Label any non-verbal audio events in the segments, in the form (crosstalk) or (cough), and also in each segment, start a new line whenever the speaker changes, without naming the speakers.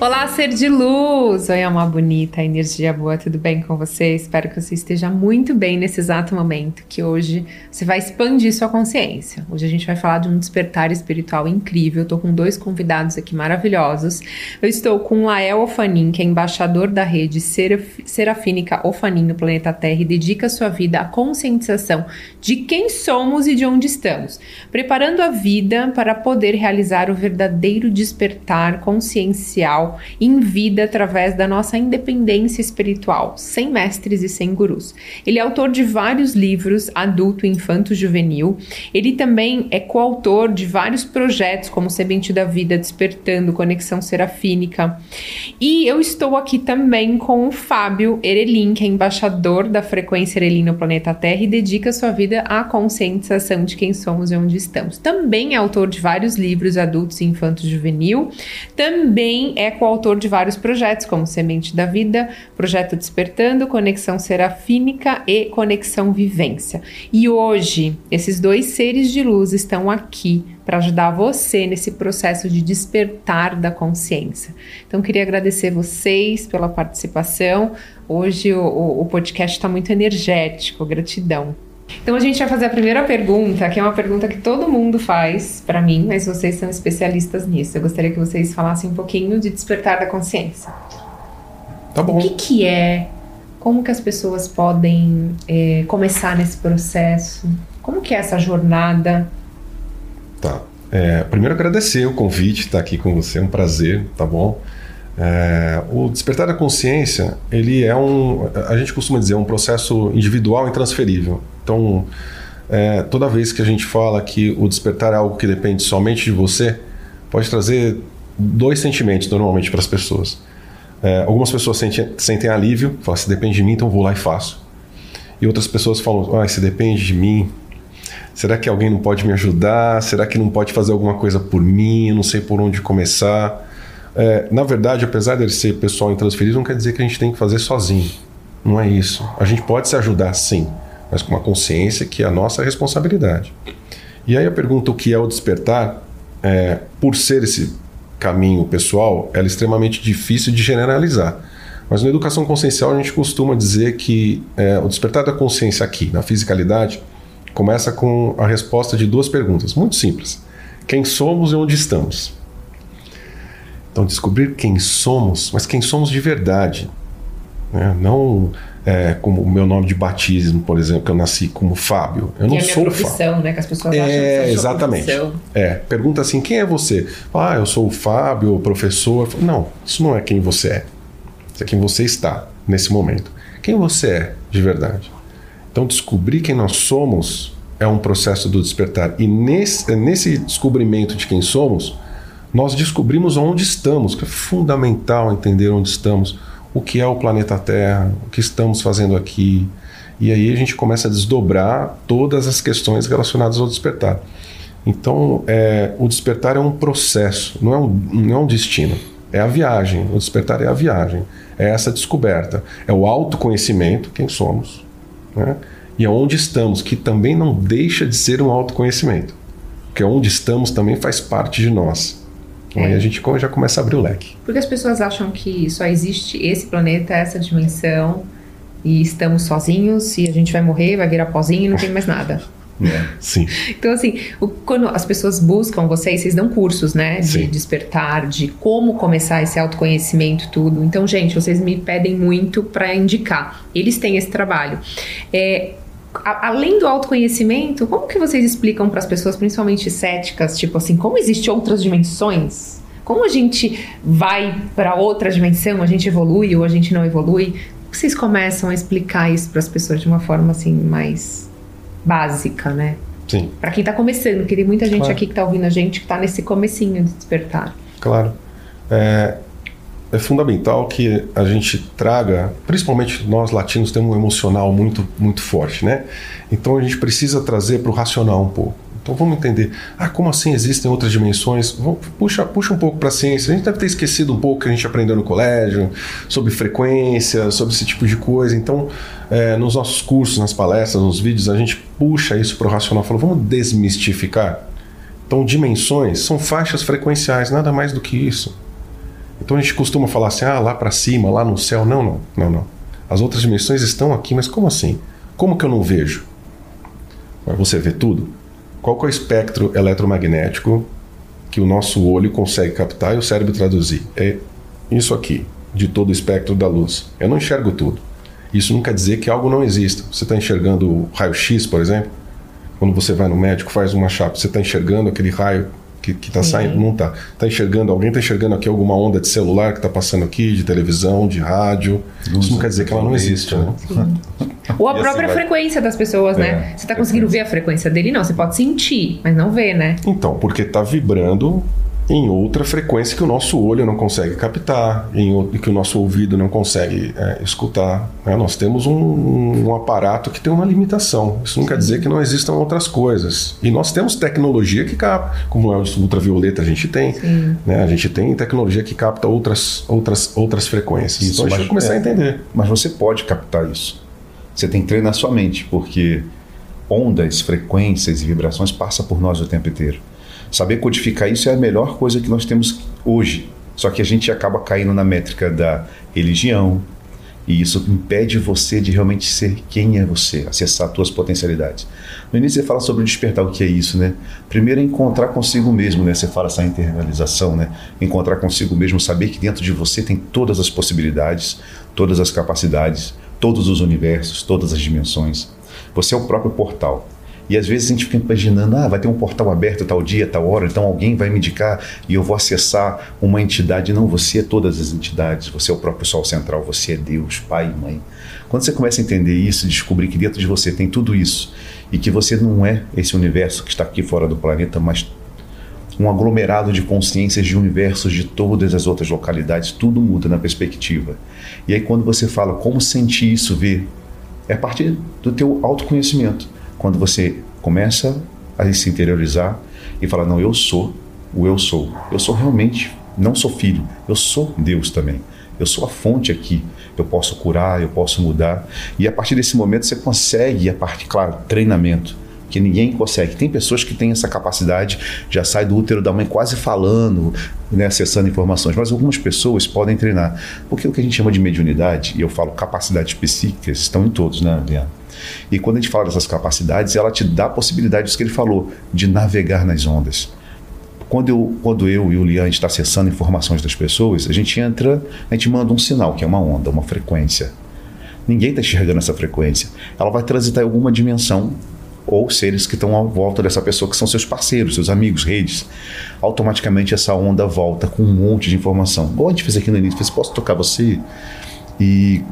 Olá, ser de luz! Oi, alma bonita, energia boa, tudo bem com você? Espero que você esteja muito bem nesse exato momento, que hoje você vai expandir sua consciência. Hoje a gente vai falar de um despertar espiritual incrível. Eu tô com dois convidados aqui maravilhosos. Eu estou com Lael Ofanin, que é embaixador da rede Seraf Serafínica Ofanin no planeta Terra e dedica sua vida à conscientização de quem somos e de onde estamos, preparando a vida para poder realizar o verdadeiro despertar consciencial em vida através da nossa independência espiritual, sem mestres e sem gurus. Ele é autor de vários livros, adulto, infanto, juvenil. Ele também é coautor de vários projetos, como Semente da Vida, Despertando, Conexão Serafínica. E eu estou aqui também com o Fábio Erelin, que é embaixador da frequência Erelin no planeta Terra e dedica sua vida à conscientização de quem somos e onde estamos. Também é autor de vários livros adultos e infantos juvenil. Também é coautor de vários projetos, como Semente da Vida, Projeto Despertando, Conexão Serafínica e Conexão Vivência. E hoje, esses dois seres de luz estão aqui para ajudar você nesse processo de despertar da consciência. Então, queria agradecer vocês pela participação. Hoje o, o, podcast está muito energético, gratidão. Então a gente vai fazer a primeira pergunta, que é uma pergunta que todo mundo faz para mim, mas vocês são especialistas nisso. Eu gostaria que vocês falassem um pouquinho de despertar da consciência.
Tá bom.
O que, que é? Como que as pessoas podem é, começar nesse processo? Como que é essa jornada?
Tá. É, primeiro agradecer o convite, estar aqui com você, é um prazer, tá bom? É, o despertar da consciência, ele é um, a gente costuma dizer, é um processo individual e transferível. Então, é, toda vez que a gente fala que o despertar é algo que depende somente de você, pode trazer dois sentimentos normalmente para as pessoas. É, algumas pessoas sentem, sentem alívio, falam, se depende de mim, então vou lá e faço. E outras pessoas falam, ah, se depende de mim, será que alguém não pode me ajudar? Será que não pode fazer alguma coisa por mim? Eu não sei por onde começar. É, na verdade, apesar de ele ser pessoal intransferível, não quer dizer que a gente tem que fazer sozinho. Não é isso. A gente pode se ajudar sim, mas com uma consciência que é a nossa responsabilidade. E aí a pergunta o que é o despertar, é, por ser esse caminho pessoal, ela é extremamente difícil de generalizar. Mas na educação consciencial a gente costuma dizer que é, o despertar da consciência aqui, na fisicalidade, começa com a resposta de duas perguntas, muito simples. Quem somos e onde estamos? Então, descobrir quem somos, mas quem somos de verdade. Né? Não é, como o meu nome de batismo, por exemplo, que eu nasci como Fábio. Eu não
e a
sou
minha profissão,
Fábio.
né? Que as pessoas
é,
acham que é
exatamente. É, pergunta assim, quem é você? Ah, eu sou o Fábio, o professor. Não, isso não é quem você é. Isso é quem você está nesse momento. Quem você é de verdade. Então, descobrir quem nós somos é um processo do despertar. E nesse, nesse descobrimento de quem somos, nós descobrimos onde estamos, que é fundamental entender onde estamos, o que é o planeta Terra, o que estamos fazendo aqui. E aí a gente começa a desdobrar todas as questões relacionadas ao despertar. Então, é, o despertar é um processo, não é um, não é um destino. É a viagem. O despertar é a viagem. É essa descoberta. É o autoconhecimento, quem somos, né? e onde estamos, que também não deixa de ser um autoconhecimento. Porque onde estamos também faz parte de nós. É. Aí a gente já começa a abrir o leque.
Porque as pessoas acham que só existe esse planeta, essa dimensão, e estamos sozinhos, e a gente vai morrer, vai virar pozinho e não tem mais nada. (laughs)
É, sim.
Então, assim, o, quando as pessoas buscam vocês, vocês dão cursos, né? De
Sim.
despertar, de como começar esse autoconhecimento, tudo. Então, gente, vocês me pedem muito para indicar. Eles têm esse trabalho. É, a- além do autoconhecimento, como que vocês explicam para as pessoas, principalmente céticas, tipo assim, como existem outras dimensões? Como a gente vai para outra dimensão, a gente evolui ou a gente não evolui? Como vocês começam a explicar isso para as pessoas de uma forma assim mais básica, né?
Sim,
Para quem tá começando, porque tem muita gente
Claro.
aqui que tá ouvindo a gente que tá nesse comecinho de despertar.
claro. É, é fundamental que a gente traga, principalmente nós latinos temos um emocional muito, muito forte, né? Então a gente precisa trazer para o racional um pouco. Então vamos entender, ah, como assim existem outras dimensões? Puxa, puxa um pouco para a ciência. A gente deve ter esquecido um pouco que a gente aprendeu no colégio, sobre frequência, sobre esse tipo de coisa. Então, é, nos nossos cursos, nas palestras, nos vídeos, a gente puxa isso para o racional. Fala, vamos desmistificar. Então, dimensões são faixas frequenciais, nada mais do que isso. Então a gente costuma falar assim, ah, lá para cima, lá no céu. Não, não, não, não. As outras dimensões estão aqui, mas como assim? Como que eu não vejo? Você vê tudo? Qual é o espectro eletromagnético que o nosso olho consegue captar e o cérebro traduzir? É isso aqui, de todo o espectro da luz. Eu não enxergo tudo. Isso não quer dizer que algo não exista. Você está enxergando raio-x, por exemplo? Quando você vai no médico, faz uma chapa, você está enxergando aquele raio que está saindo? Não está. Está enxergando, alguém está enxergando aqui alguma onda de celular que está passando aqui, de televisão, de rádio. Luz, Isso não quer dizer que ela não existe, né?
Ou a própria assim frequência das pessoas, né? é, né? Você está conseguindo ver a frequência dele? Não, você pode sentir, mas não ver, né?
Então, porque está vibrando em outra frequência que o nosso olho não consegue captar, em que o nosso ouvido não consegue é, escutar. Né? Nós temos um, um, aparato que tem uma limitação. Isso não quer dizer que não existam outras coisas. E nós temos tecnologia que capta, como é o ultravioleta a gente tem, né? a gente tem tecnologia que capta outras, outras, outras frequências. Isso, então a gente vai começar é, a entender.
Mas você pode captar isso. Você tem que treinar sua mente, porque ondas, frequências e vibrações passam por nós o tempo inteiro. Saber codificar isso é a melhor coisa que nós temos hoje. Só que a gente acaba caindo na métrica da religião, e isso impede você de realmente ser quem é você, acessar as suas potencialidades. No início você fala sobre despertar, o que é isso, né? Primeiro é encontrar consigo mesmo, né? Você fala essa internalização, né? Encontrar consigo mesmo, saber que dentro de você tem todas as possibilidades, todas as capacidades, todos os universos, todas as dimensões. Você é o próprio portal. E às vezes a gente fica imaginando, ah, vai ter um portal aberto tal dia, tal hora, então alguém vai me indicar e eu vou acessar uma entidade. Não, você é todas as entidades, você é o próprio Sol Central, você é Deus, Pai e Mãe. Quando você começa a entender isso, descobrir que dentro de você tem tudo isso e que você não é esse universo que está aqui fora do planeta, mas um aglomerado de consciências de universos de todas as outras localidades, tudo muda na perspectiva. E aí quando você fala como sentir isso, ver, é a partir do teu autoconhecimento quando você começa a se interiorizar e falar: Não, eu sou o eu sou. Eu sou realmente, não sou filho, eu sou Deus também. Eu sou a fonte aqui. Eu posso curar, eu posso mudar. E a partir desse momento você consegue, a parte, claro, treinamento que ninguém consegue. Tem pessoas que têm essa capacidade, já sai do útero da mãe quase falando, né, acessando informações, mas algumas pessoas podem treinar. Porque o que a gente chama de mediunidade, e eu falo capacidades psíquicas, estão em todos, né, Adriano? E quando a gente fala dessas capacidades, ela te dá a possibilidade, isso que ele falou, de navegar nas ondas. Quando eu, quando eu e o Lian está acessando informações das pessoas, a gente entra, a gente manda um sinal, que é uma onda, uma frequência. Ninguém está enxergando essa frequência. Ela vai transitar em alguma dimensão ou seres que estão à volta dessa pessoa, que são seus parceiros, seus amigos, redes. Automaticamente essa onda volta com um monte de informação. Igual a gente fez aqui no início, fez, posso tocar você? E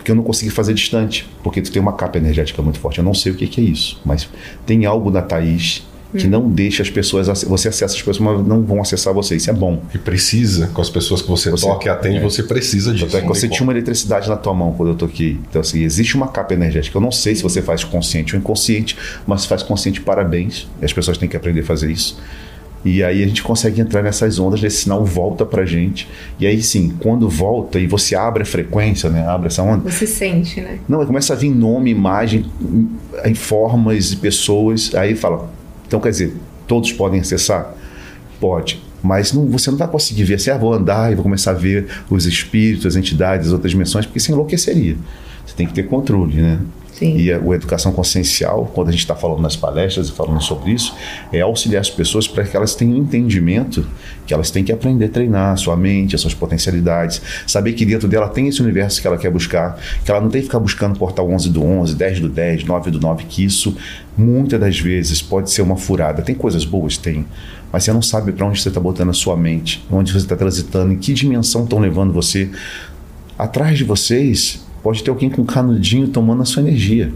porque eu não consegui fazer distante, porque tu tem uma capa energética muito forte. Eu não sei o que, que é isso, mas tem algo na Thaís que hum. não deixa as pessoas você acessa as pessoas mas não vão acessar você. Isso é bom.
E precisa com as pessoas que você, você toca e atende é. você precisa disso.
É que você tinha uma eletricidade na tua mão quando eu toquei. Então assim existe uma capa energética. Eu não sei se você faz consciente ou inconsciente mas se faz consciente parabéns. E as pessoas têm que aprender a fazer isso e aí a gente consegue entrar nessas ondas, esse sinal volta pra gente. E aí sim, quando volta e você abre a frequência, né? Abre essa onda.
Você sente, né?
Não, começa a vir nome, imagem, em formas e pessoas. Aí fala, então quer dizer, todos podem acessar? Pode. Mas não, você não vai conseguir ver assim, ah, vou andar e vou começar a ver os espíritos, as entidades, as outras dimensões, porque você enlouqueceria. Você tem que ter controle, né? Sim. E a, a educação consciencial, quando a gente está falando nas palestras e falando sobre isso, é auxiliar as pessoas para que elas tenham entendimento que elas têm que aprender a treinar a sua mente, as suas potencialidades, saber que dentro dela tem esse universo que ela quer buscar, que ela não tem que ficar buscando portal 11 do 11, 10 do 10, 9 do 9, que isso muitas das vezes pode ser uma furada. Tem coisas boas? Tem. Mas você não sabe para onde você está botando a sua mente, onde você está transitando, em que dimensão estão levando você. Atrás de vocês Pode ter alguém com um canudinho tomando a sua energia.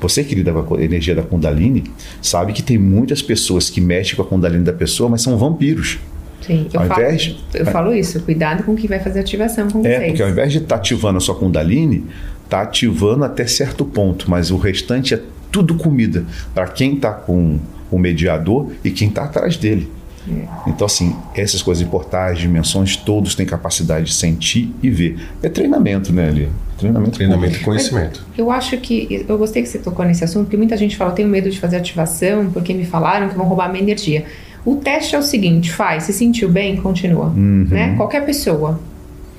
Você que lida com a energia da Kundalini sabe que tem muitas pessoas que mexem com a Kundalini da pessoa, mas são vampiros.
Sim, eu, falo, invés, eu é, falo isso. Cuidado com o que vai fazer ativação com
é, vocês. É, porque ao invés de estar tá ativando a sua Kundalini, está ativando até certo ponto, mas o restante é tudo comida para quem está com o mediador e quem está atrás dele. É. Então, assim, essas coisas de portais, dimensões, todos têm capacidade de sentir e ver. É treinamento, né, Ali?
Treinamento, treinamento e conhecimento.
Eu acho que. Eu gostei que você tocou nesse assunto, porque muita gente fala: eu tenho medo de fazer ativação porque me falaram que vão roubar a minha energia. O teste é o seguinte: faz, se sentiu bem, continua.
Uhum.
Né? Qualquer pessoa.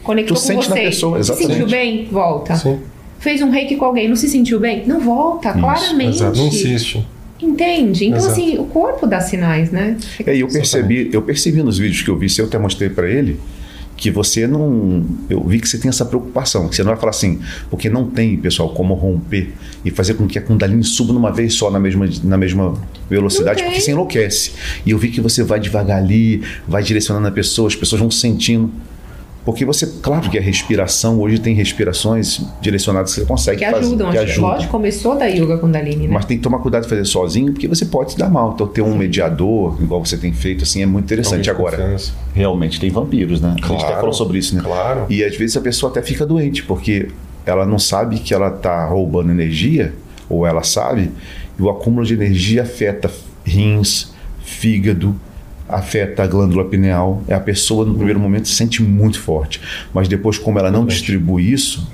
Conectou
Tu
com
sente
você.
na pessoa,
se
exatamente.
sentiu bem, volta.
Sim.
Fez um reiki com alguém, não se sentiu bem? Não volta,
Isso,
claramente.
Exato. Não insiste.
Entende? Então,
Exato.
assim, o corpo dá sinais, né?
É, e eu percebi, eu percebi nos vídeos que eu vi, se eu até mostrei para ele, que você não. Eu vi que você tem essa preocupação, que você não vai falar assim, porque não tem, pessoal, como romper e fazer com que a Kundalini suba numa vez só na mesma, na mesma velocidade, porque você enlouquece. E eu vi que você vai devagar ali, vai direcionando a pessoa, as pessoas vão sentindo. Porque você, claro que a respiração, hoje tem respirações direcionadas que você consegue
Que
fazer.
ajudam.
que
acho que,
ajudam.
lógico, começou da Yoga Kundalini, né?
Mas tem que tomar cuidado de fazer sozinho, porque você pode se dar mal. Então, ter um mediador, igual você tem feito, assim, é muito interessante.
De
Agora,
confiança.
realmente tem vampiros, né? a gente até
Claro.
falou sobre isso, né?
Claro.
E às vezes a pessoa até fica doente, porque ela não sabe que ela está roubando energia, ou ela sabe, e o acúmulo de energia afeta rins, fígado, afeta a glândula pineal. É a pessoa no primeiro momento se sente muito forte, mas depois, como ela não distribui isso,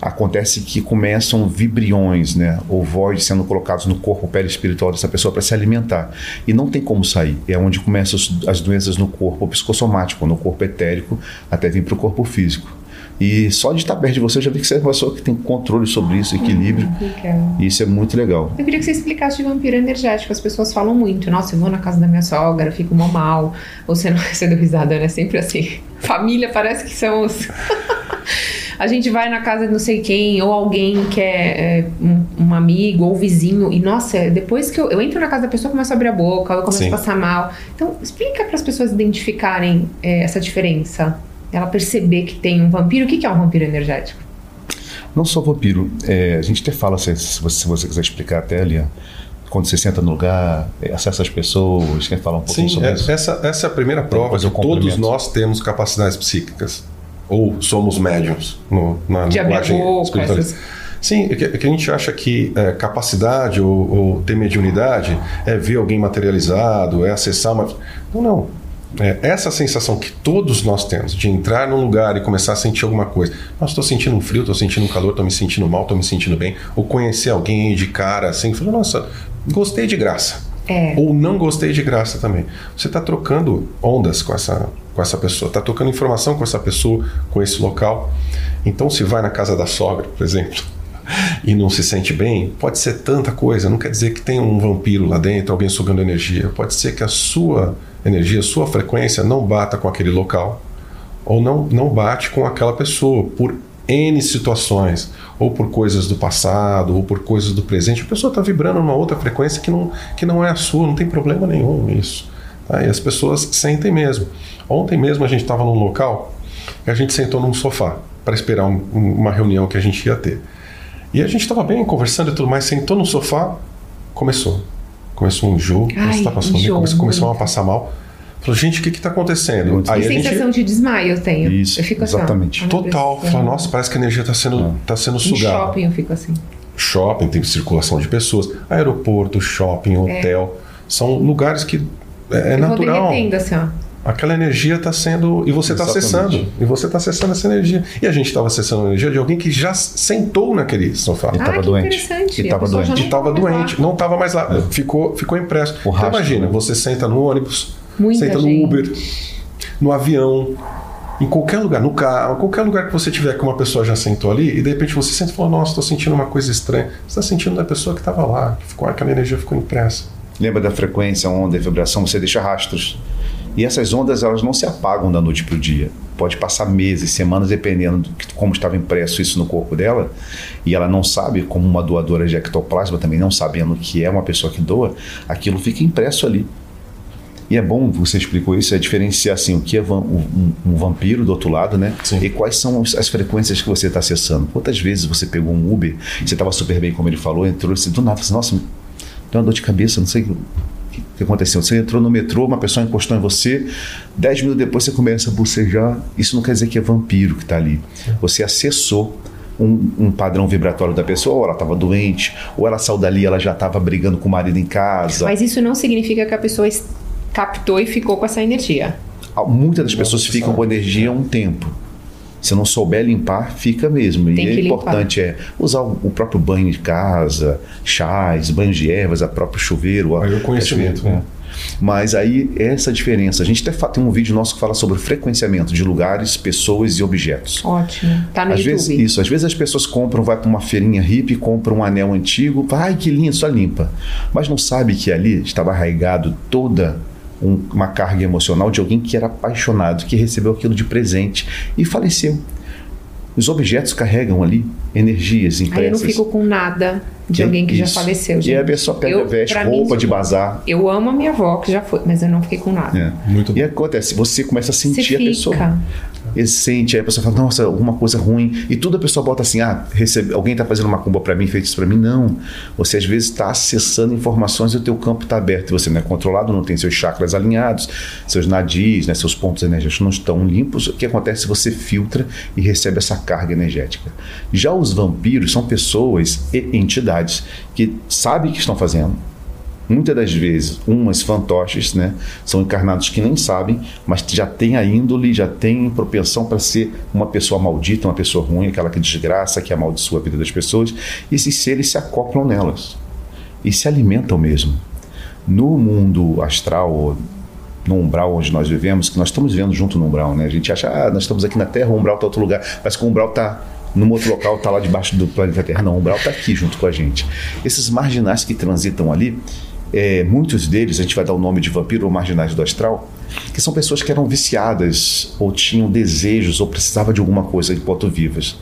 acontece que começam vibriões, né, ou voids sendo colocados no corpo perispiritual dessa pessoa para se alimentar. E não tem como sair. É onde começam as- as doenças no corpo psicossomático, no corpo etérico, até vir para o corpo físico. E só de estar perto de você, eu já vi que você é uma pessoa que tem controle sobre isso, equilíbrio.
Legal.
E isso é muito legal.
Eu queria que você explicasse de vampiro energético. As pessoas falam muito. Nossa, eu vou na casa da minha sogra, fico mó mal. Ou você não (laughs) você deu risada, né? Sempre assim. (laughs) Família parece que são os. (laughs) A gente vai na casa de não sei quem, ou alguém que é, é, um, um amigo ou vizinho, e nossa, depois que eu, eu entro na casa da pessoa, eu começo a abrir a boca, eu começo
Sim.
a passar mal. Então, explica para as pessoas identificarem é, essa diferença. Ela perceber que tem um vampiro. O que é um vampiro energético?
Não só vampiro, é, a gente até fala, se, se você, se você quiser explicar até ali, ó, quando você senta no lugar, é, acessa as pessoas, quer falar um pouquinho
Sim,
sobre
é-
isso?
essa, essa é a primeira prova que todos nós temos capacidades psíquicas. Ou somos médiums no, na
De
linguagem espiritual.
essas-
Sim, é que, é que a gente acha que é, capacidade ou, ou ter mediunidade é ver alguém materializado, é acessar uma. Não, não. É, essa sensação que todos nós temos de entrar num lugar e começar a sentir alguma coisa. Nossa, estou sentindo um frio, estou sentindo um calor, estou me sentindo mal, estou me sentindo bem. Ou conhecer alguém de cara assim, falar, nossa, gostei de graça
É.
ou não gostei de graça também. Você está trocando ondas com essa, com essa pessoa, está trocando informação com essa pessoa, com esse local. Então, se vai na casa da sogra, por exemplo, e não se sente bem, pode ser tanta coisa. Não quer dizer que tem um vampiro lá dentro, alguém sugando energia. Pode ser que a sua energia, a sua frequência não bata com aquele local, ou não, não bate com aquela pessoa por N situações, ou por coisas do passado, ou por coisas do presente. A pessoa está vibrando numa outra frequência que não, que não é a sua, não tem problema nenhum nisso. tá? E as pessoas sentem mesmo. Ontem mesmo a gente estava num local e a gente sentou num sofá para esperar um- um- uma reunião que a gente ia ter. E a gente estava bem conversando e tudo mais, sentou no sofá, começou. Começou um enjoo,
Ai,
você está passando
enjoo,
começou, começou a passar mal. Falou, gente, o que está acontecendo?
Muito
Aí a gente
sensação de desmaio eu tenho.
Isso,
eu fico assim, ó,
exatamente.
Deus
Total. Fala, nossa, parece que a energia está sendo, tá sendo sugada.
shopping eu fico assim.
Shopping, tem circulação de pessoas. Aeroporto, shopping, hotel. São lugares que é, é
eu vou
natural.
derretendo assim, ó.
Aquela energia está sendo. E você está acessando. E você está acessando essa energia. E a gente estava acessando a energia de alguém que já sentou naquele sofá.
E
ah,
tava
que
doente. E
A
tava
pessoa já
doente.
E estava doente, não estava mais lá. Ficou, ficou impresso.
O
Então imagina,
né?
você senta no ônibus,
Muita
senta
gente.
no Uber, no avião, em qualquer lugar, no carro, qualquer lugar que você tiver que uma pessoa já sentou ali, e de repente você sente e fala, nossa, estou sentindo uma coisa estranha. Você está sentindo da pessoa que estava lá, que ficou, aquela energia ficou impressa.
Lembra da frequência, onda e vibração? Você deixa rastros. E essas ondas, elas não se apagam da noite para o dia. Pode passar meses, semanas, dependendo de como estava impresso isso no corpo dela. E ela não sabe, como uma doadora de ectoplasma, também não sabendo que é uma pessoa que doa, aquilo fica impresso ali. E é bom, você explicou isso, é diferenciar assim, o que é um, um vampiro do outro lado, né?
Sim.
E quais são as- as frequências que você está acessando. Quantas vezes você pegou um Uber, você estava super bem, como ele falou, entrou e do nada, assim, nossa, deu uma dor de cabeça, não sei o que, o que aconteceu. Você entrou no metrô, uma pessoa encostou em você, dez minutos depois você começa a bocejar. Isso não quer dizer que é vampiro que está ali. Você acessou um, um padrão vibratório da pessoa, ou ela estava doente, ou ela saiu dali, ela já estava brigando com o marido em casa.
Mas isso não significa que a pessoa es- captou e ficou com essa energia.
Muitas das pessoas ficam com energia um tempo. Se não souber limpar, fica mesmo.
Tem
e
que
é importante é usar o o próprio banho de casa, chás, banhos de ervas, a próprio chuveiro.
Aí o conhecimento,
é,
né?
Mas aí essa diferença. A gente até tem um vídeo nosso que fala sobre frequenciamento de lugares, pessoas e objetos.
Ótimo. Tá no
Às
YouTube.
vezes, isso, às vezes as pessoas compram, vai para uma feirinha hippie, compram um anel antigo, fala, ai que lindo, só limpa. Mas não sabe que ali estava arraigado toda um- uma carga emocional de alguém que era apaixonado, que recebeu aquilo de presente e faleceu. Os objetos carregam ali energias
Aí eu não
impressas.
fico com nada de
É
alguém que já
isso.
faleceu,
E
gente.
aí a pessoa pega,
Eu-
veste
pra mim,
roupa de bazar.
Eu amo a minha avó, que já foi, mas eu não fiquei com nada.
É.
Muito
E acontece, você começa a
Você
sentir a pessoa. Ele sente, aí a pessoa fala, nossa, alguma coisa ruim. E tudo a pessoa bota assim, ah, recebe, alguém está fazendo uma cumba para mim, fez isso para mim. Não. Você às vezes está acessando informações e o teu campo está aberto. Você não é controlado, não tem seus chakras alinhados, seus nadis, né, seus pontos energéticos não estão limpos. O que acontece? Você filtra e recebe essa carga energética. Já os vampiros são pessoas e entidades que sabem o que estão fazendo, Muitas das vezes, umas fantoches, né, são encarnados que nem sabem, mas já tem a índole, já tem propensão para ser uma pessoa maldita, uma pessoa ruim, aquela que desgraça, que amaldiçoa a vida das pessoas. E esses seres se acoplam nelas e se alimentam mesmo. No mundo astral, no umbral onde nós vivemos, que nós estamos vivendo junto no umbral, né? A gente acha, ah, nós estamos aqui na Terra, o umbral está outro lugar, mas que o umbral está num outro local, está lá debaixo do planeta Terra. Não, o umbral está aqui junto com a gente. Esses marginais que transitam ali, é, muitos deles, a gente vai dar o nome de vampiro ou marginais do astral, que são pessoas que eram viciadas ou tinham desejos ou precisavam de alguma coisa enquanto vivas.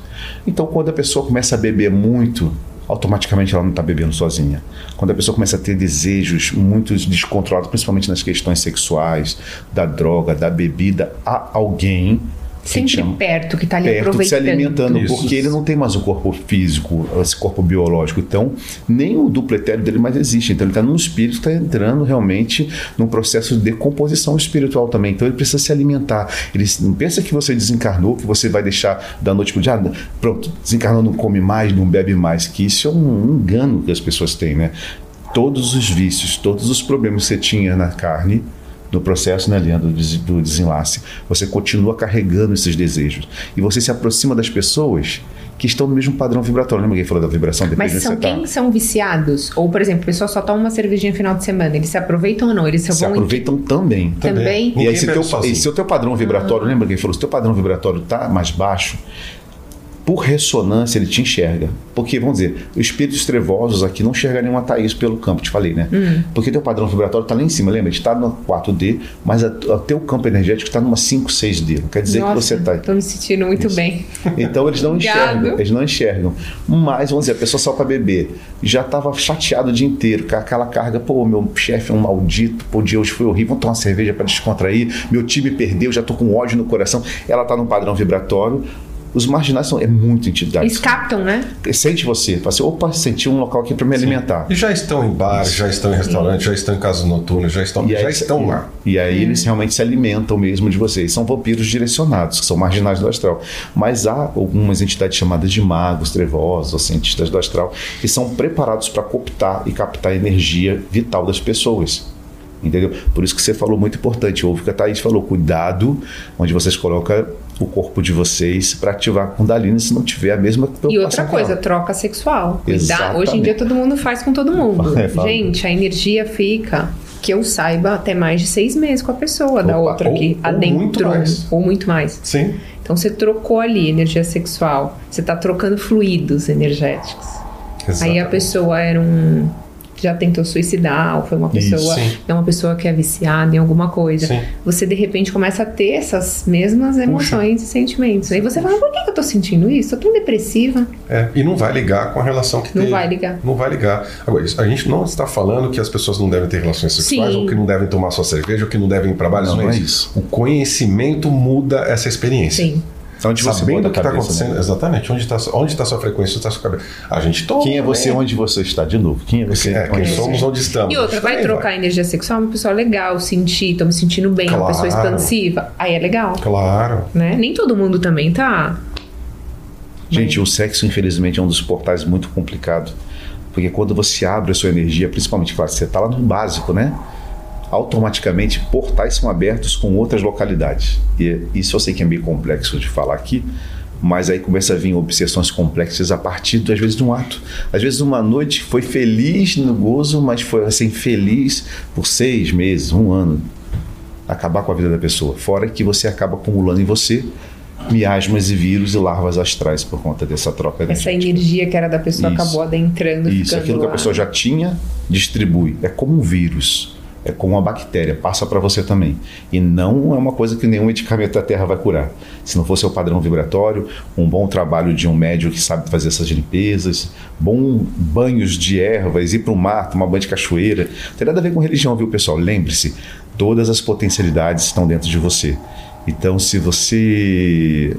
Então, quando a pessoa começa a beber muito, automaticamente ela não está bebendo sozinha. Quando a pessoa começa a ter desejos muito descontrolados, principalmente nas questões sexuais, da droga, da bebida, há alguém
Sempre
chama-
perto, que tá ali
perto se alimentando,
Isso.
porque ele não tem mais o corpo físico, esse corpo biológico. Então, nem o duplo etéreo dele mais existe. Então, ele está num espírito, está entrando realmente num processo de decomposição espiritual também. Então, ele precisa se alimentar. Ele não pensa que você desencarnou, que você vai deixar da noite para o dia, ah, pronto, desencarnou, não come mais, não bebe mais. Que isso é um engano que as pessoas têm, né? Todos os vícios, todos os problemas que você tinha na carne, no processo, né, Leandro, do des- do desenlace, você continua carregando esses desejos. E você se aproxima das pessoas que estão no mesmo padrão vibratório. Lembra que falou da vibração? Depende
Mas são
você
quem são viciados? Ou, por exemplo, a pessoa só toma uma cervejinha no final de semana. Eles se aproveitam ou não? Eles
tá. Se aproveitam também.
também.
E
Ninguém
aí, se,
bebe
teu, e se o teu padrão vibratório, lembra que ele falou, se o teu padrão vibratório está mais baixo, por ressonância ele te enxerga. Porque, vamos dizer, os espíritos trevosos aqui não enxergariam a Thaís pelo campo, te falei, né?
Hum.
Porque teu padrão vibratório está lá em cima, lembra? A gente está no 4D, mas o teu campo energético está numa 5, 6D. Não quer dizer que você está.
Tô me sentindo muito bem.
Então eles não (laughs) enxergam, eles não enxergam. Mas, vamos dizer, a pessoa só para beber já estava chateado o dia inteiro, com aquela carga, pô, meu chefe é um maldito, pô, dia hoje foi horrível, vamos tomar uma cerveja para descontrair, meu time perdeu, já tô com ódio no coração. Ela tá num padrão vibratório. Os marginais são é muito entidade.
Eles captam, né?
Sente você, fala assim, opa, senti um local aqui para me alimentar.
E já estão em bares, já estão em restaurantes, já estão em casas noturnas, já estão,
aí-
já estão lá.
E aí eles realmente se alimentam mesmo de vocês. São vampiros direcionados, que são marginais do astral. Mas há algumas entidades chamadas de magos, trevosos, ou cientistas do astral, que são preparados para cooptar e captar a energia vital das pessoas. Entendeu? Por isso que você falou muito importante. Ouve que a Thaís falou: cuidado onde vocês colocam o corpo de vocês para ativar a Kundalini se não tiver a mesma
E outra coisa, troca sexual. Cuidar.
Exatamente.
Hoje em dia todo mundo faz com todo mundo. (laughs)
É.
Gente, a energia fica, que eu saiba, até mais de seis meses com a pessoa da
Opa,
outra
ou-
que
ou
adentrou.
muito mais.
Ou muito mais.
Sim.
Então você trocou ali energia sexual. Você tá trocando fluidos energéticos. Aí a
exatamente.
pessoa era um. Já tentou suicidar, ou foi uma
Isso,
pessoa.
sim.
é uma pessoa que é viciada em alguma coisa.
Sim.
Você de repente começa a ter essas mesmas emoções e sentimentos. Aí você fala, por que eu tô sentindo isso? Eu tô tão depressiva.
É, e não vai ligar com a relação que
Não
teve.
vai ligar.
Não vai ligar. Agora, isso- a gente não está falando que as pessoas não devem ter relações sexuais,
Sim.
ou que não devem tomar sua cerveja, ou que não devem ir para bares.
Não,
Não,
não
é
é
isso. O conhecimento muda essa experiência.
Sim.
Então, onde você
Sabendo o que está acontecendo,
né?
exatamente, onde está onde tá sua frequência, onde está sua cabeça. A gente toma.
Quem é você,
né?
onde você está? De novo, quem é você?
É, quem
onde
somos, onde estamos.
E outra, vai trocar energia sexual, uma pessoa legal, sentir, tô me sentindo bem, uma
Claro.
pessoa expansiva. Aí é legal,
Claro.
né? Nem todo mundo também tá.
Gente, o sexo, infelizmente, é um dos portais muito complicado. Porque quando você abre a sua energia, principalmente, claro, você está lá no básico, né? Automaticamente, portais são abertos com outras localidades. E isso eu sei que é meio complexo de falar aqui, Mas aí começa a vir obsessões complexas a partir, às vezes, de um ato. Às vezes, uma noite foi feliz no gozo, mas foi assim, feliz por seis meses, um ano. Acabar com a vida da pessoa. Fora que você acaba acumulando em você miasmas e vírus e larvas astrais por conta dessa troca
Essa energia que era da pessoa
Isso.
acabou adentrando.
Isso, aquilo que a
lá.
pessoa já tinha, distribui. É como um vírus, é como uma bactéria, passa para você também. E não é uma coisa que nenhum medicamento da Terra vai curar. Se não fosse o padrão vibratório, um bom trabalho de um médium que sabe fazer essas limpezas, bom banhos de ervas, ir para o mar, tomar banho de cachoeira. Não tem nada a ver com religião, viu, pessoal? Lembre-se, todas as potencialidades estão dentro de você. Então, se você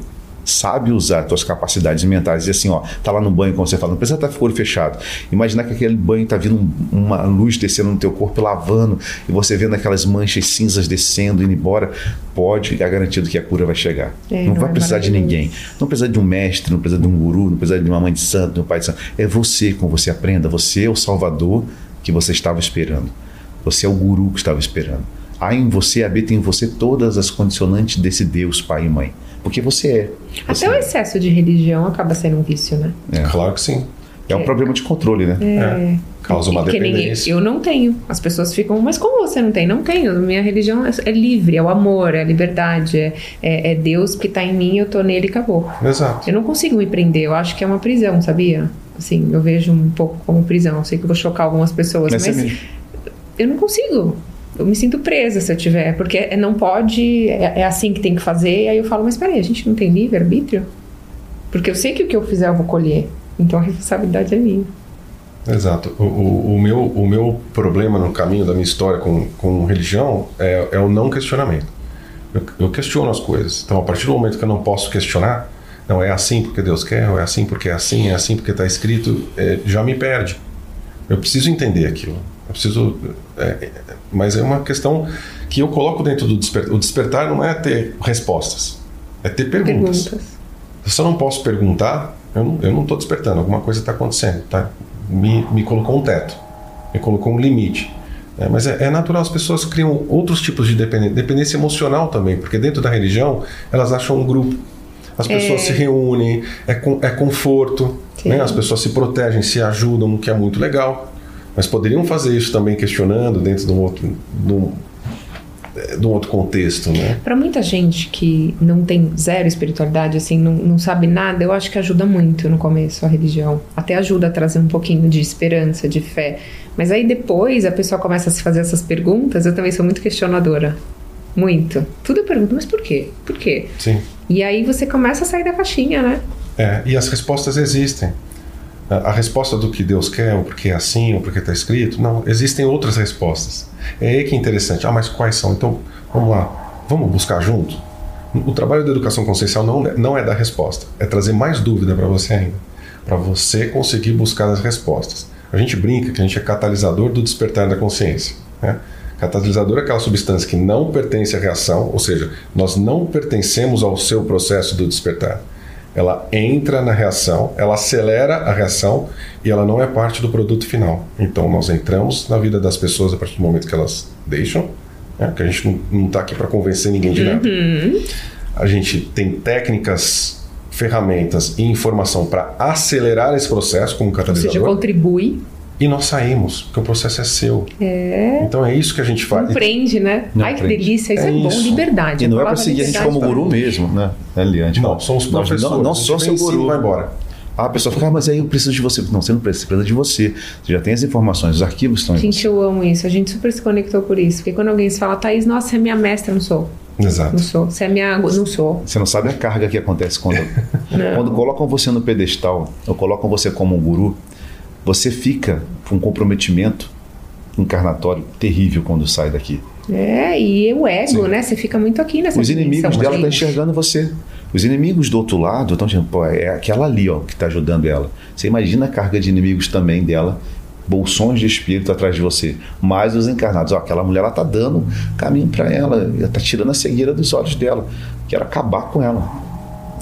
sabe usar suas capacidades mentais e assim, ó, tá lá no banho, como você fala, não precisa estar com o olho fechado. Imaginar que aquele banho tá vindo um- uma luz descendo no teu corpo, lavando, e você vendo aquelas manchas cinzas descendo, indo embora, pode, é garantido que a cura vai chegar.
É,
não
não
vai
é
precisar de ninguém. Não precisa de um mestre, não precisa de um guru, não precisa de uma mãe de santo, de um pai de santo. É você, com você aprenda. Você é o salvador que você estava esperando. Você é o guru que estava esperando. Há em você, habita em você todas as condicionantes desse Deus, pai e mãe. Porque você é. Você
Até o
é.
excesso de religião acaba sendo um vício, né?
É.
Claro que sim.
É um problema de controle, né?
É. Causa uma
Que nem
dependência.
eu não tenho. As pessoas ficam, mas como você não tem? Não tenho. Minha religião é, é livre, é o amor, é a liberdade, é, é, é Deus que tá em mim, eu tô nele e acabou.
Exato.
Eu não consigo me prender, eu acho que é uma prisão, sabia? Assim, eu vejo um pouco como prisão. Eu sei que eu vou chocar algumas pessoas,
Mas
mas,
é
eu não consigo. Eu me sinto presa se eu tiver, porque não pode, é, é assim que tem que fazer. E aí eu falo, mas peraí, a gente não tem livre-arbítrio? Porque eu sei que o que eu fizer eu vou colher. Então a responsabilidade é minha.
Exato. O, o, o meu, o meu problema no caminho da minha história com, com religião é, é o não questionamento. Eu, eu questiono as coisas. Então, a partir do momento que eu não posso questionar, não é assim porque Deus quer, ou é assim porque é assim, é assim porque está escrito, é, já me perde. Eu preciso entender aquilo. Eu preciso. é, é, mas é uma questão que eu coloco dentro do despertar. O despertar não é ter respostas, é ter perguntas.
Perguntas.
Se eu não posso perguntar, eu não, estou despertando, alguma coisa está acontecendo, tá? Me, me colocou um teto, me colocou um limite. né? mas é, é natural, as pessoas criam outros tipos de dependência, dependência emocional também, porque dentro da religião elas acham um grupo. As pessoas se reúnem, é, con- é conforto, né? as pessoas se protegem, se ajudam, o que é muito legal. Mas poderiam fazer isso também questionando dentro de um outro, de um, de um outro contexto, né?
Pra muita gente que não tem zero espiritualidade, assim, não, não sabe nada, eu acho que ajuda muito no começo a religião. Até ajuda a trazer um pouquinho de esperança, de fé. Mas aí depois a pessoa começa a se fazer essas perguntas, eu também sou muito questionadora. Muito. Tudo eu pergunto, mas por quê? Por quê?
Sim.
E aí você começa a sair da caixinha, né?
É, e as respostas existem. A, resposta do que Deus quer, ou porque é assim, ou porque está escrito, não, existem outras respostas. É aí que é interessante. Ah, mas quais são? Então, vamos lá, vamos buscar junto? O trabalho da educação consciencial não, é- não é dar resposta, é trazer mais dúvida para você ainda, para você conseguir buscar as respostas. A gente brinca que a gente é catalisador do despertar da consciência. Né? Catalisador é aquela substância que não pertence à reação, ou seja, nós não pertencemos ao seu processo do despertar. Ela entra na reação, ela acelera a reação e ela não é parte do produto final. Então nós entramos na vida das pessoas a partir do momento que elas deixam, né? que a gente não está aqui para convencer ninguém de nada. A gente tem técnicas, ferramentas e informação para acelerar esse processo como
Ou seja,
catalisador
contribui,
e nós saímos, porque o processo é seu.
É.
Então é isso que a gente faz.
não prende, né?
Não
Ai, que
prende.
delícia, isso é,
É
bom,
isso.
liberdade.
E não é para seguir a gente como
pra
guru
mim.
mesmo, né? né Liante?
Não, somos professores.
Não, não só seu guru.
vai embora.
Ah, a pessoa fica, ah, mas aí eu preciso de você. Não, você não precisa, você precisa de você. Você já tem as informações, os arquivos estão aí.
Gente, eu amo isso. A gente super se conectou por isso. Porque quando alguém se fala, Thaís, nossa, você é minha mestra, não sou.
Exato.
Não sou. Você é minha água, não sou.
Você não sabe a carga que acontece quando, (laughs) quando colocam você no pedestal ou colocam você como um guru. Você fica com um comprometimento encarnatório terrível quando sai daqui.
É, e o ego, né? Você fica muito aqui nessa
Os inimigos dela estão
gente.
enxergando você. Os inimigos do outro lado estão dizendo, pô, é aquela ali ó, que está ajudando ela. Você imagina a carga de inimigos também dela, bolsões de espírito atrás de você. Mas os encarnados, ó, aquela mulher ela está dando caminho para ela, está tirando a cegueira dos olhos dela. Quero acabar com ela.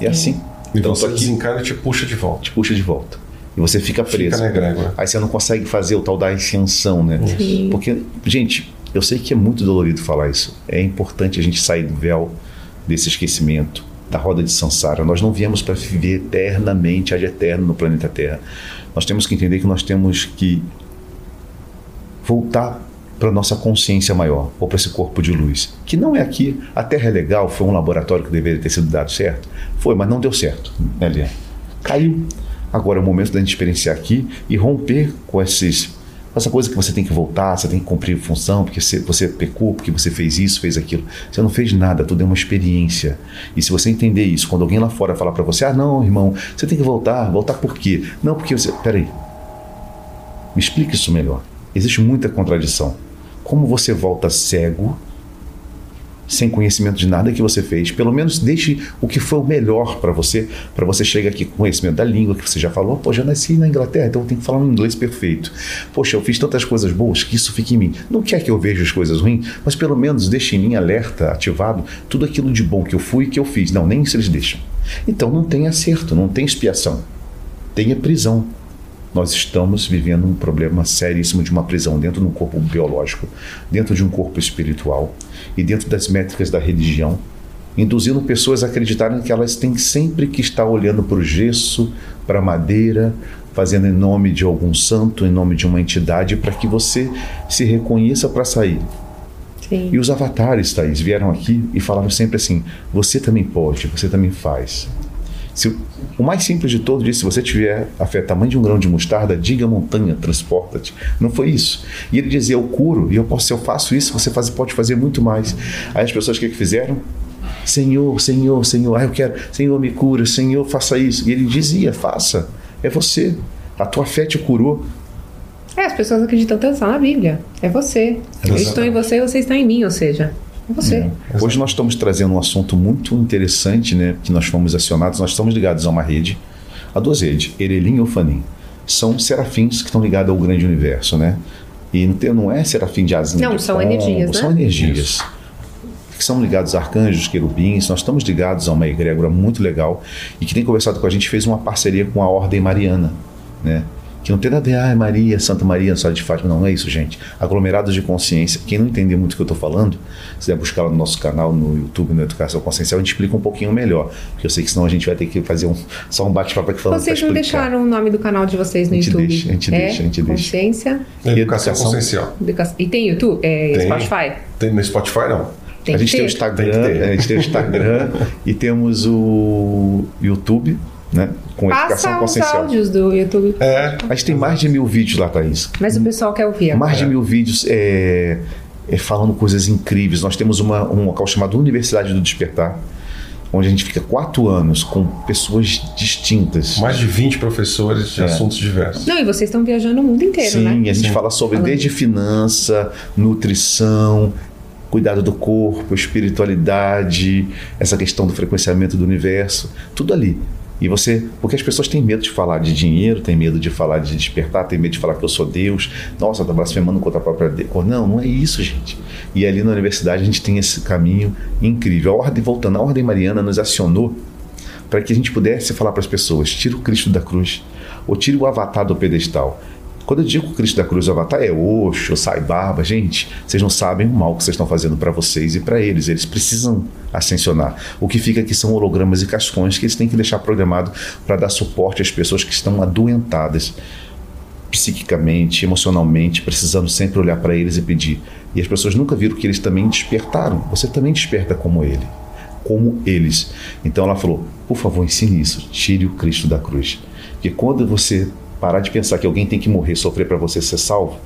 E assim.
E
Então,
você
aqui,
desencarna e te puxa de volta.
te puxa de volta. E você fica preso.
Fica.
Aí você não consegue fazer o tal da ascensão, né?
Sim.
Porque, gente, eu sei que é muito dolorido falar isso. É importante a gente sair do véu desse esquecimento, da roda de Sansara. Nós não viemos para viver eternamente, ad eterno no planeta Terra. Nós temos que entender que nós temos que voltar para nossa consciência maior, ou para esse corpo de luz, que não é aqui. A Terra é legal, foi um laboratório que deveria ter sido dado certo. Foi, mas não deu certo, né, Lia? Caiu. Agora é o momento da gente experienciar aqui e romper com esses essa coisa que você tem que voltar, você tem que cumprir função, porque você, você pecou, porque você fez isso, fez aquilo. Você não fez nada, tudo é uma experiência. E se você entender isso, quando alguém lá fora falar para você, ah, não, irmão, você tem que voltar, voltar por quê? Não, porque você. Peraí. Me explique isso melhor. Existe muita contradição. Como você volta cego sem conhecimento de nada que você fez. Pelo menos deixe o que foi o melhor para você, para você chegar aqui com conhecimento da língua que você já falou. Pô, já nasci na Inglaterra, então eu tenho que falar um inglês perfeito. Poxa, eu fiz tantas coisas boas que isso fique em mim. Não quer que eu veja as coisas ruins, mas pelo menos deixe em mim alerta, ativado, tudo aquilo de bom que eu fui e que eu fiz. Não, nem isso eles deixam. Então não tem acerto, não tem expiação. Tenha prisão nós estamos vivendo um problema seríssimo de uma prisão dentro de um corpo biológico, dentro de um corpo espiritual e dentro das métricas da religião, induzindo pessoas a acreditarem que elas têm sempre que estar olhando para o gesso, para a madeira, fazendo em nome de algum santo, em nome de uma entidade, para que você se reconheça para sair. Sim. E os avatares, Thaís, vieram aqui e falaram sempre assim: você também pode, você também faz. Se, o mais simples de todo disse: se você tiver a fé tamanho de um grão de mostarda, diga montanha, transporta-te. Não foi isso. E ele dizia: eu curo, e eu posso, se eu faço isso, você faz, pode fazer muito mais. Aí as pessoas o que, que fizeram? Senhor, Senhor, Senhor, ah, eu quero, Senhor, me cura, Senhor, faça isso. E ele dizia: faça, é você. A tua fé te curou.
É, as pessoas acreditam tanto na Bíblia. É você. Eu estou em você e você está em mim, ou seja, você. É.
Hoje nós estamos trazendo um assunto muito interessante, né? Que nós fomos acionados, nós estamos ligados a uma rede, a duas redes, Erelim e Ufanim. São serafins que estão ligados ao grande universo, né? E não é serafim de asinha.
Não,
de
são pombo, energias, né?
São energias. Isso. Que são ligados a arcanjos, querubins, nós estamos ligados a uma egrégora muito legal e que tem conversado com a gente, fez uma parceria com a Ordem Mariana, né? Que não tem nada a ver, ah, Maria, Santa Maria, Sala de Fátima. Não, não é isso, gente. Aglomerados de consciência. Quem não entender muito o que eu estou falando, se der buscar lá no nosso canal, no YouTube, no Educação Consciencial, a gente explica um pouquinho melhor. Porque eu sei que senão a gente vai ter que fazer um, só um bate-papo aqui falando
Vocês não deixaram o nome do canal de vocês no
a gente
YouTube?
Deixa, a gente
é?
deixa, a gente deixa.
Consciência.
Educação, Educação Consciencial.
E tem YouTube? É, tem. Spotify?
Tem no Spotify, não.
Tem a gente ter. tem o Instagram, a gente tem o Instagram (laughs) e temos o YouTube né?
Com Passa educação consciencial. áudios do YouTube.
É. A gente tem mais de mil vídeos lá, Thaís.
Mas o pessoal quer ouvir. Agora.
Mais de mil vídeos é, é, falando coisas incríveis. Nós temos uma, um local chamado Universidade do Despertar, onde a gente fica quatro anos com pessoas distintas.
Mais de 20 professores de é. assuntos diversos.
Não, e vocês estão viajando o mundo inteiro,
Sim,
né?
Sim, a gente Sim. fala sobre Falando. desde finança, nutrição, cuidado do corpo, espiritualidade, essa questão do frequenciamento do universo, tudo ali. E você, porque as pessoas têm medo de falar de dinheiro, têm medo de falar de despertar, têm medo de falar que eu sou Deus. Nossa, tá blasfemando contra a própria Deus. Não, não é isso, gente. E ali na universidade a gente tem esse caminho incrível. A ordem, voltando, a ordem mariana nos acionou para que a gente pudesse falar para as pessoas: tira o Cristo da cruz, ou tire o avatar do pedestal. Quando eu digo que o Cristo da Cruz Avatar é Oxo, Sai Barba, gente, vocês não sabem o mal que vocês estão fazendo para vocês e para eles. Eles precisam ascensionar. O que fica aqui são hologramas e cascões que eles têm que deixar programado para dar suporte às pessoas que estão adoentadas psiquicamente, emocionalmente, precisando sempre olhar para eles e pedir. E as pessoas nunca viram que eles também despertaram. Você também desperta como ele, como eles. Então ela falou: por favor, ensine isso. Tire o Cristo da cruz. Porque quando você parar de pensar que alguém tem que morrer, sofrer para você ser salvo,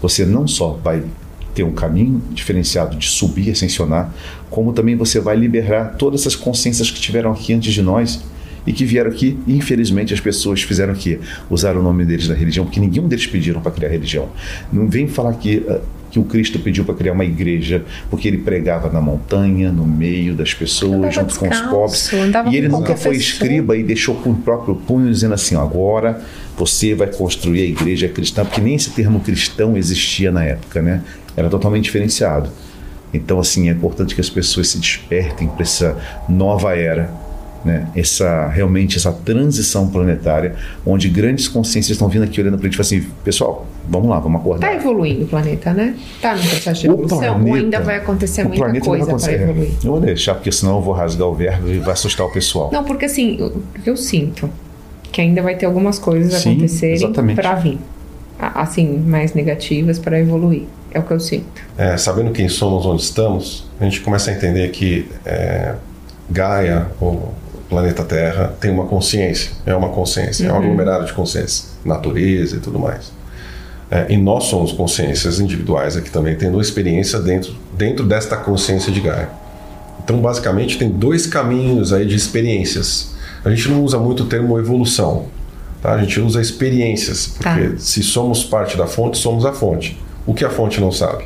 você não só vai ter um caminho diferenciado de subir, ascensionar, como também você vai liberar todas essas consciências que tiveram aqui antes de nós e que vieram aqui, e infelizmente as pessoas fizeram aqui, usaram o nome deles da religião, porque nenhum deles pediram para criar religião. Não vem falar que uh, que o Cristo pediu para criar uma igreja, porque ele pregava na montanha, no meio das pessoas, junto descalço, com os pobres. E ele nunca foi escriba e deixou com o próprio punho dizendo assim: agora você vai construir a igreja cristã, porque nem esse termo cristão existia na época, né? Era totalmente diferenciado. Então, assim, é importante que as pessoas se despertem para essa nova era né, essa realmente essa transição planetária, onde grandes consciências estão vindo aqui olhando para a gente e assim, pessoal, vamos lá, vamos acordar.
Está evoluindo o planeta, né? Está no processo de evolução planeta, ou ainda vai acontecer muita coisa para evoluir?
Eu vou deixar, porque senão eu vou rasgar o verbo e vai assustar o pessoal.
Não, porque assim, o que eu sinto que ainda vai ter algumas coisas Sim, acontecerem para vir, assim, mais negativas para evoluir. É o que eu sinto.
É, sabendo quem somos, onde estamos, a gente começa a entender que é, Gaia, ou planeta Terra tem uma consciência, é uma consciência, uhum. é um uhum. aglomerado de consciência, natureza e tudo mais. É, e nós somos consciências individuais aqui também, tendo experiência dentro, dentro desta consciência de Gaia. Então, basicamente, tem dois caminhos aí de experiências. A gente não usa muito o termo evolução, tá? a gente usa experiências, porque tá. se somos parte da fonte, somos a fonte. O que a fonte não sabe?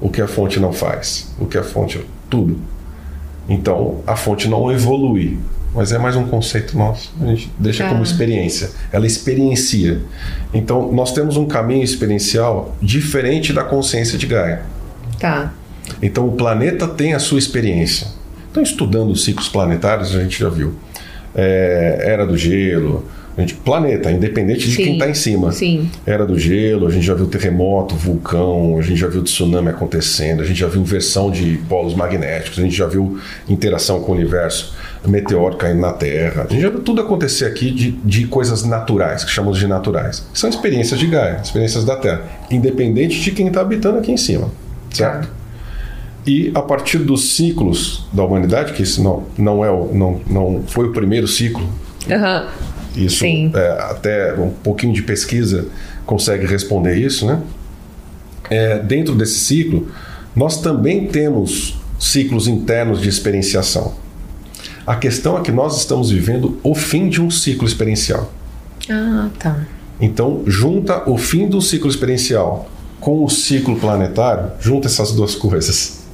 O que a fonte não faz? O que a fonte. Tudo. Então, a fonte não evolui, mas é mais um conceito nosso. A gente deixa ah. como experiência. Ela experiencia. Então, nós temos um caminho experiencial diferente da consciência de Gaia.
Tá.
Então, o planeta tem a sua experiência. Então, estudando os ciclos planetários, a gente já viu. É, era do gelo, a gente, planeta, independente de sim, quem está em cima.
Sim.
Era do gelo, a gente já viu terremoto, vulcão, a gente já viu tsunami acontecendo, a gente já viu inversão de polos magnéticos, a gente já viu interação com o universo, meteoro caindo na Terra. A gente já viu tudo acontecer aqui de, de coisas naturais, que chamamos de naturais. São experiências de Gaia, experiências da Terra, independente de quem está habitando aqui em cima. Certo? E a partir dos ciclos da humanidade, que isso não, não, é o, não, não foi o primeiro ciclo.
Uhum
isso é, até um pouquinho de pesquisa consegue responder isso, né? É, dentro desse ciclo, nós também temos ciclos internos de experienciação. A questão é que nós estamos vivendo o fim de um ciclo experiencial.
Ah, tá.
Então, junta o fim do ciclo experiencial com o ciclo planetário, junta essas duas coisas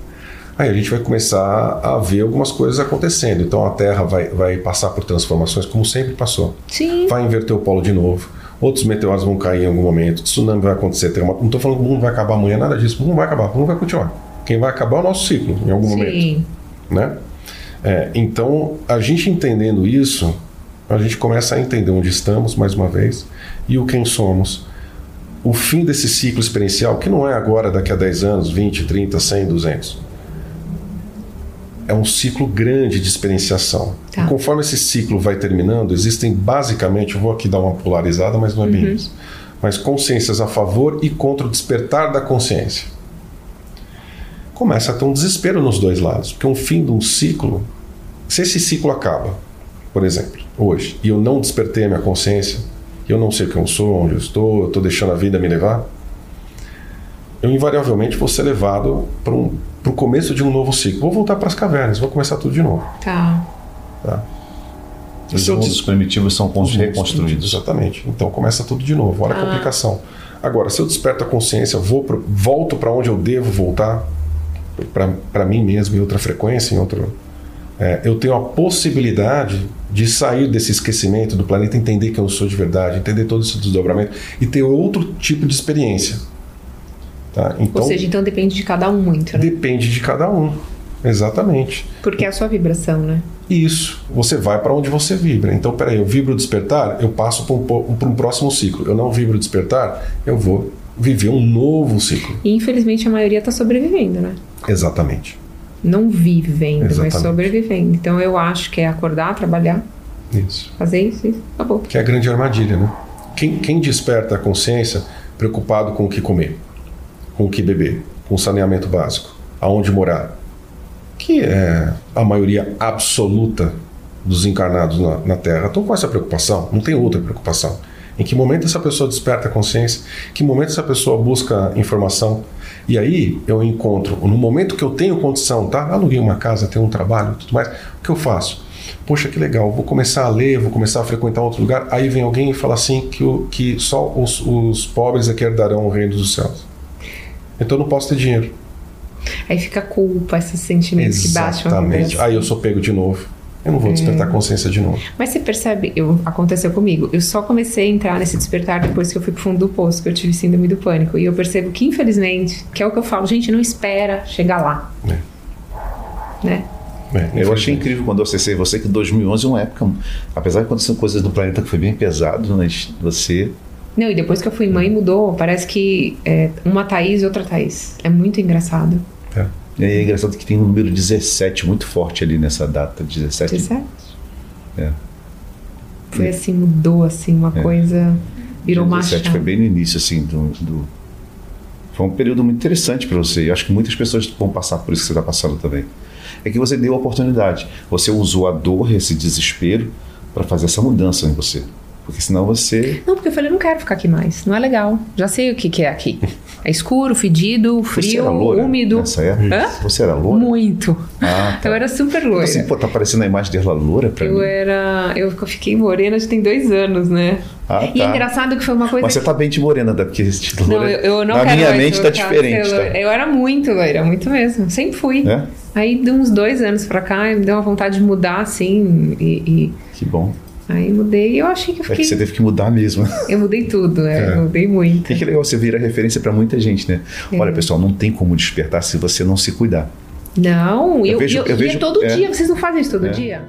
aí a gente vai começar a ver algumas coisas acontecendo. Então a Terra vai, vai passar por transformações como sempre passou.
Sim.
Vai inverter o polo de novo. Outros meteoros vão cair em algum momento. Tsunami vai acontecer. Uma... Não estou falando que o mundo vai acabar amanhã, nada disso. O mundo vai acabar, o mundo vai continuar. Quem vai acabar é o nosso ciclo, em algum Sim. momento. Né? É, então, a gente entendendo isso, a gente começa a entender onde estamos, mais uma vez, e o quem somos. O fim desse ciclo experiencial, que não é agora, daqui a 10 anos, 20, 30, 100, 200 é um ciclo grande de experienciação. Tá. Conforme esse ciclo vai terminando, existem basicamente, eu vou aqui dar uma polarizada, mas não é bem uhum. isso, mas consciências a favor e contra o despertar da consciência. Começa a ter um desespero nos dois lados, porque um fim de um ciclo, se esse ciclo acaba, por exemplo, hoje, e eu não despertei a minha consciência, eu não sei quem eu sou, onde eu estou, eu estou deixando a vida me levar, eu invariavelmente vou ser levado para um, o começo de um novo ciclo. Vou voltar para as cavernas, vou começar tudo de novo.
Tá.
tá?
Os mundos primitivos são reconstruídos.
Exatamente. Então começa tudo de novo. Olha ah. a complicação. Agora, se eu desperto a consciência, vou pro, volto para onde eu devo voltar, para mim mesmo, em outra frequência, em outro. É, eu tenho a possibilidade de sair desse esquecimento do planeta, entender quem eu sou de verdade, entender todo esse desdobramento e ter outro tipo de experiência. Tá?
Então, Ou seja, então depende de cada um muito, né?
Depende de cada um, exatamente.
Porque é a sua vibração, né?
Isso. Você vai para onde você vibra. Então, peraí, eu vibro despertar, eu passo para um, um, próximo ciclo. Eu não vibro despertar, eu vou viver um novo ciclo.
E infelizmente a maioria está sobrevivendo, né?
Exatamente.
Não vivendo, Exatamente. mas sobrevivendo. Então eu acho que é acordar, trabalhar.
Isso.
Fazer isso, isso acabou.
Que é a grande armadilha, né? Quem, quem desperta a consciência preocupado com o que comer? com o que beber, com saneamento básico, aonde morar, que é a maioria absoluta dos encarnados na, na Terra estão com essa preocupação, não tem outra preocupação. Em que momento essa pessoa desperta a consciência? Em que momento essa pessoa busca informação? E aí eu encontro, no momento que eu tenho condição, tá? Aluguei uma casa, tenho um trabalho, tudo mais, o que eu faço? Poxa, que legal, vou começar a ler, vou começar a frequentar outro lugar. Aí vem alguém e fala assim que, o, que só os, os pobres é que herdarão o reino dos céus. Então eu não posso ter dinheiro.
Aí fica a culpa, esses sentimentos Exatamente. que baixam.
Exatamente. Aí eu sou pego de novo. Eu não vou despertar é. consciência de novo.
Mas você percebe, eu, aconteceu comigo. Eu só comecei a entrar nesse despertar depois que eu fui pro fundo do poço, que eu tive síndrome do pânico. E eu percebo que, infelizmente, que é o que eu falo, gente, não espera chegar lá. É. Né?
É,
eu achei incrível quando eu acessei você que 2011 é uma época, apesar de acontecer coisas no planeta que foi bem pesado, mas você
não, e depois que eu fui mãe mudou. Parece que é uma Thaís e outra Thaís. É muito engraçado.
É. É engraçado que tem um número 17 muito forte ali nessa data. 17.
17? É. Foi assim, mudou assim, uma é. coisa. Virou 17
foi bem no início, assim, do, do... Foi um período muito interessante para você. E acho que muitas pessoas vão passar por isso que você está passando também. É que você deu a oportunidade. Você usou a dor, esse desespero, para fazer essa mudança em você. Porque senão você.
Não, porque eu falei, não quero ficar aqui mais. Não é legal. Já sei o que, que é aqui. (laughs) É escuro, fedido, frio, você úmido.
Nessa? Hã? Você era loura?
Muito. Ah, tá. (laughs) Eu era super loura.
Assim, pô, tá parecendo a imagem dela loura pra
eu
mim.
Eu era. Eu fiquei morena já tem dois anos, né? Ah, e é engraçado que foi uma coisa.
Mas você tá bem de morena, né? Porque esse
loura, não, eu, eu não
na minha mente tá diferente. Tá?
Eu era muito loira, muito mesmo. Sempre fui. É? Aí, de uns dois anos pra cá, me deu uma vontade de mudar, assim. E, e...
Que bom.
Aí mudei e eu achei que eu fiquei...
É que você teve que mudar mesmo.
Eu mudei tudo, é, é. eu mudei muito.
E que legal, você vira referência para muita gente, né? É. Olha, pessoal, não tem como despertar se você não se cuidar.
Não, eu, eu, vejo, eu, eu vejo, e é todo dia, vocês não fazem isso todo é. dia?